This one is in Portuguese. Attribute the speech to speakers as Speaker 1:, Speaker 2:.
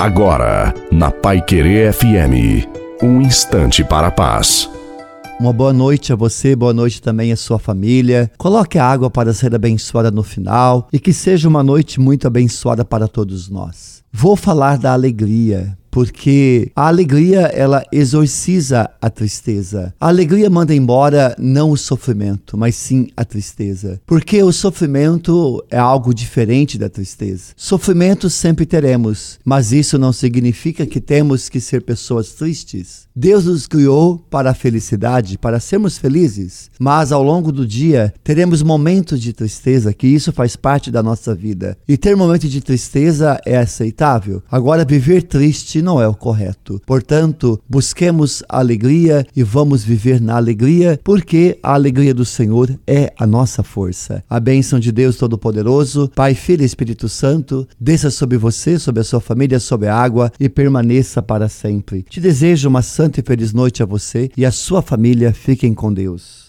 Speaker 1: Agora, na Pai Querer FM, um instante para a paz.
Speaker 2: Uma boa noite a você, boa noite também à sua família. Coloque a água para ser abençoada no final e que seja uma noite muito abençoada para todos nós. Vou falar da alegria porque a alegria ela exorciza a tristeza. A alegria manda embora não o sofrimento, mas sim a tristeza. Porque o sofrimento é algo diferente da tristeza. Sofrimento sempre teremos, mas isso não significa que temos que ser pessoas tristes. Deus nos criou para a felicidade, para sermos felizes, mas ao longo do dia teremos momentos de tristeza, que isso faz parte da nossa vida. E ter momentos de tristeza é aceitável. Agora viver triste não é o correto. Portanto, busquemos a alegria e vamos viver na alegria, porque a alegria do Senhor é a nossa força. A bênção de Deus Todo-Poderoso, Pai, Filho e Espírito Santo, desça sobre você, sobre a sua família, sobre a água e permaneça para sempre. Te desejo uma santa e feliz noite a você e a sua família. Fiquem com Deus.